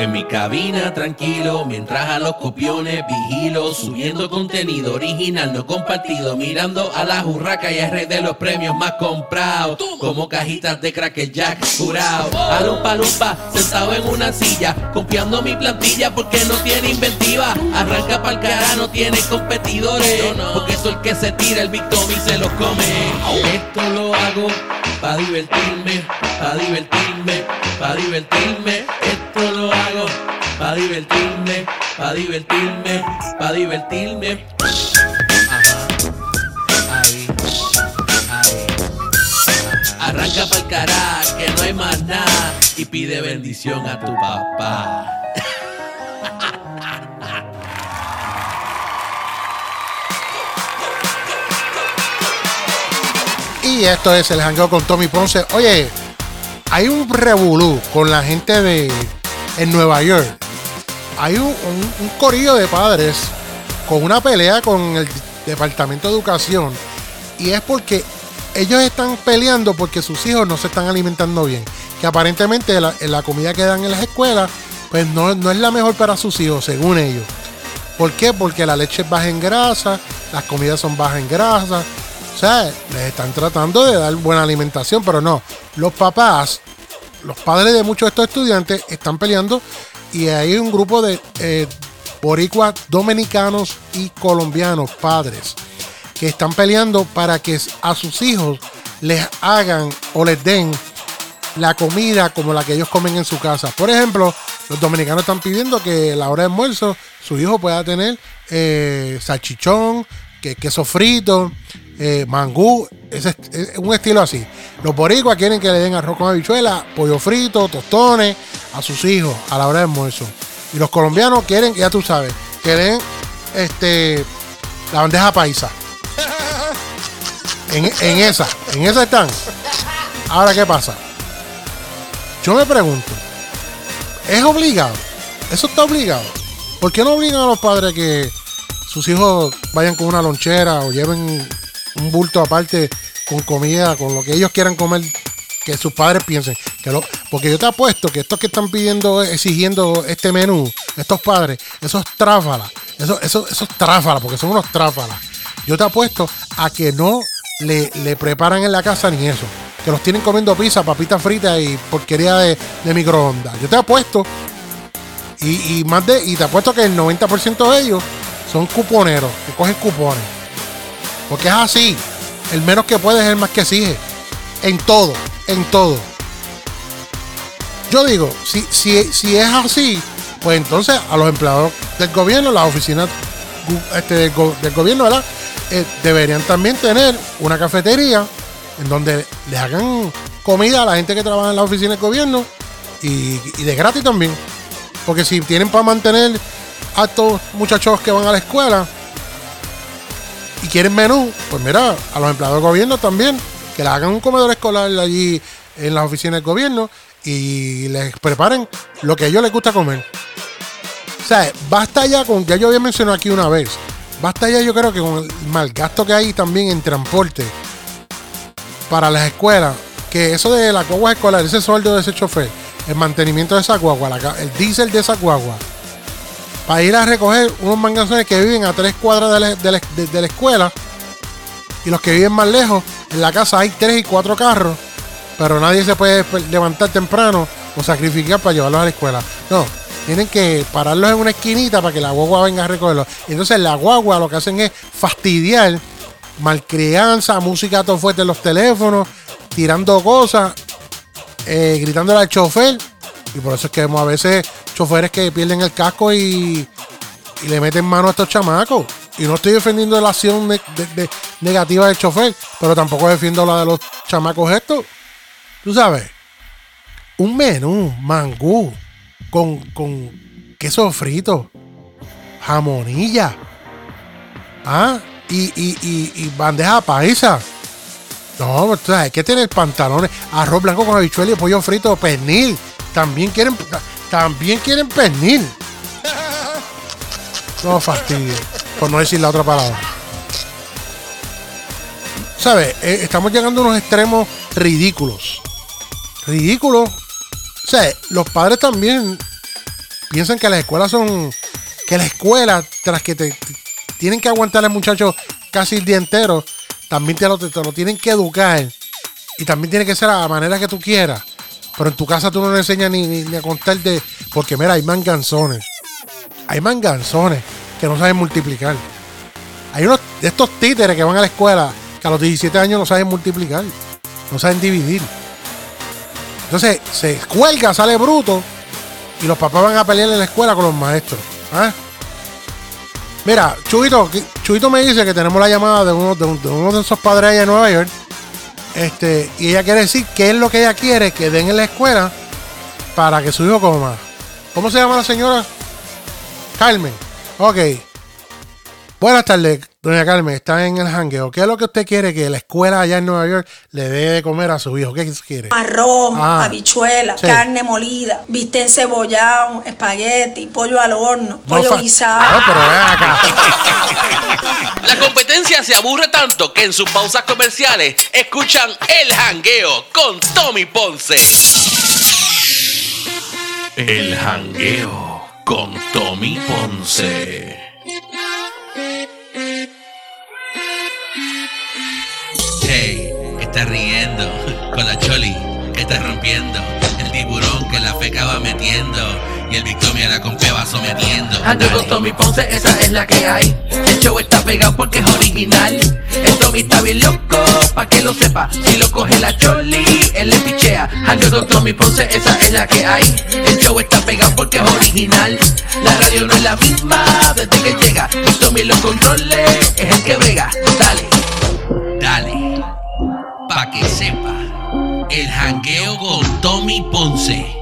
En mi cabina tranquilo, mientras a los copiones vigilo, subiendo contenido original no compartido, mirando a la jurraca y a rey de los premios más comprados, como cajitas de Cracker Jack jurado. Alumpa, lumpa, sentado en una silla, copiando mi plantilla porque no tiene inventiva. Arranca pa'l cara, no tiene competidores, porque soy el que se tira el victim y se los come. Esto lo hago pa' divertirme, pa' divertirme, pa' divertirme. Esto lo hago pa' divertirme, pa' divertirme, pa' divertirme. Ajá. Ahí, ahí. Arranca pa'l cara, que no hay más nada. Y pide bendición a tu papá. Y esto es el jangueo con Tommy Ponce. Oye, hay un revolú con la gente de en Nueva York. Hay un, un- un corillo de padres con una pelea con el Departamento de Educación. Y es porque ellos están peleando porque sus hijos no se están alimentando bien. Que aparentemente la, la comida que dan en las escuelas, pues no, no es la mejor para sus hijos, según ellos. ¿Por qué? Porque la leche es baja en grasa, las comidas son bajas en grasa. O sea, les están tratando de dar buena alimentación, pero no. Los papás, los padres de muchos de estos estudiantes están peleando y hay un grupo de eh, boricuas dominicanos y colombianos, padres, que están peleando para que a sus hijos les hagan o les den la comida como la que ellos comen en su casa. Por ejemplo, los dominicanos están pidiendo que a la hora de almuerzo su hijo pueda tener eh, salchichón, que, queso frito, eh, mangú, ese est- es un estilo así. Los boricuas quieren que le den arroz con habichuela, pollo frito, tostones a sus hijos a la hora de almuerzo. Y los colombianos quieren, ya tú sabes, que den este, la bandeja paisa. En, en esa, en esa están. Ahora, ¿qué pasa? Yo me pregunto, ¿es obligado? ¿Eso está obligado? ¿Por qué no obligan a los padres que sus hijos vayan con una lonchera o lleven un bulto aparte con comida, con lo que ellos quieran comer, que sus padres piensen? Que lo, porque yo te apuesto que estos que están pidiendo, exigiendo este menú, estos padres, esos tráfalas, esos, esos, esos tráfalas, porque son unos tráfalas. Yo te apuesto a que no le, le preparan en la casa ni eso. Que los tienen comiendo pizza, papitas fritas y porquería de, microondas. Yo te apuesto y, y más de, y te apuesto que el 90% de ellos son cuponeros, que cogen cupones. Porque es así. El menos que puede es el más que exige. En todo, en todo. Yo digo, si, si, si es así, pues entonces a los empleados del gobierno, las oficinas este, del, go- del gobierno, ¿verdad? Eh, deberían también tener una cafetería en donde les hagan comida a la gente que trabaja en la oficina del gobierno y, y de gratis también. Porque si tienen para mantener a estos muchachos que van a la escuela y quieren menú, pues mira, a los empleados del gobierno también, que le hagan un comedor escolar allí en las oficinas del gobierno y les preparen lo que a ellos les gusta comer. O sea, basta ya con, ya yo había mencionado aquí una vez, basta ya yo creo que con el mal gasto que hay también en transporte para las escuelas, que eso de la guagua escolar, ese sueldo de ese chofer, el mantenimiento de esa guagua, el diésel de esa guagua, para ir a recoger unos manganzones que viven a tres cuadras de la, escuela y los que viven más lejos, en la casa hay tres y cuatro carros, pero nadie se puede levantar temprano o sacrificar para llevarlos a la escuela. No, tienen que pararlos en una esquinita para que la guagua venga a recogerlos. Y entonces la guagua lo que hacen es fastidiar, malcrianza, música todo fuerte en los teléfonos, tirando cosas, eh, gritándole al chofer. Y por eso es que vemos a veces choferes que pierden el casco y, y le meten mano a estos chamacos. Y no estoy defendiendo la acción negativa del chofer, pero tampoco defiendo la de los chamacos estos. Tú sabes, un menú mangú con, con queso frito, jamonilla, ah, y, y, y, bandeja paisa. No, hay que tener pantalones, arroz blanco con habichuela y pollo frito, pernil. También quieren, también quieren pernil. No fastidio, por no decir la otra palabra. ¿Sabes? Eh, estamos llegando a unos extremos ridículos. ridículo. O sea, los padres también piensan que las escuelas son. Que la escuela, tras que te, tienen que aguantar al muchacho casi el día entero, también te lo, te lo tienen que educar. Y también tiene que ser a la manera que tú quieras. Pero en tu casa tú no le enseñas ni, ni, a contarte. Porque mira, hay manganzones. Hay manganzones que no saben multiplicar. Hay unos de estos títeres que van a la escuela que a los 17 años no saben multiplicar. No saben dividir. Entonces se cuelga, sale bruto. Y los papás van a pelear en la escuela con los maestros. ¿ah? Mira, Chuito, Chuito me dice que tenemos la llamada de uno de, uno de esos padres allá de Nueva York este, y ella quiere decir qué es lo que ella quiere que den en la escuela para que su hijo coma. ¿Cómo se llama la señora? Carmen. Ok. Buenas tardes, doña Carmen. Está en el jangueo. ¿Qué es lo que usted quiere que la escuela allá en Nueva York le dé de comer a su hijo? ¿Qué quiere? Arroz, ah, habichuela, carne molida, bistec cebollado, espagueti, pollo al horno, pollo guisado. Ah, pero acá. La competencia se aburre tanto que en sus pausas comerciales escuchan El Jangueo con Tommy Ponce. El Jangueo con Tommy Ponce. El tiburón que la feca va metiendo y el Victoria la compé va sometiendo. Ando con Tommy Ponce, esa es la que hay. El show está pegado porque es original. El Tommy está bien loco, pa' que lo sepa. Si lo coge la Choli, él le pichea. Ando con Tommy Ponce, esa es la que hay. El show está pegado porque es original. La radio no es la misma desde que llega. El Tommy lo controle, es el que brega. El jangueo con Tommy Ponce.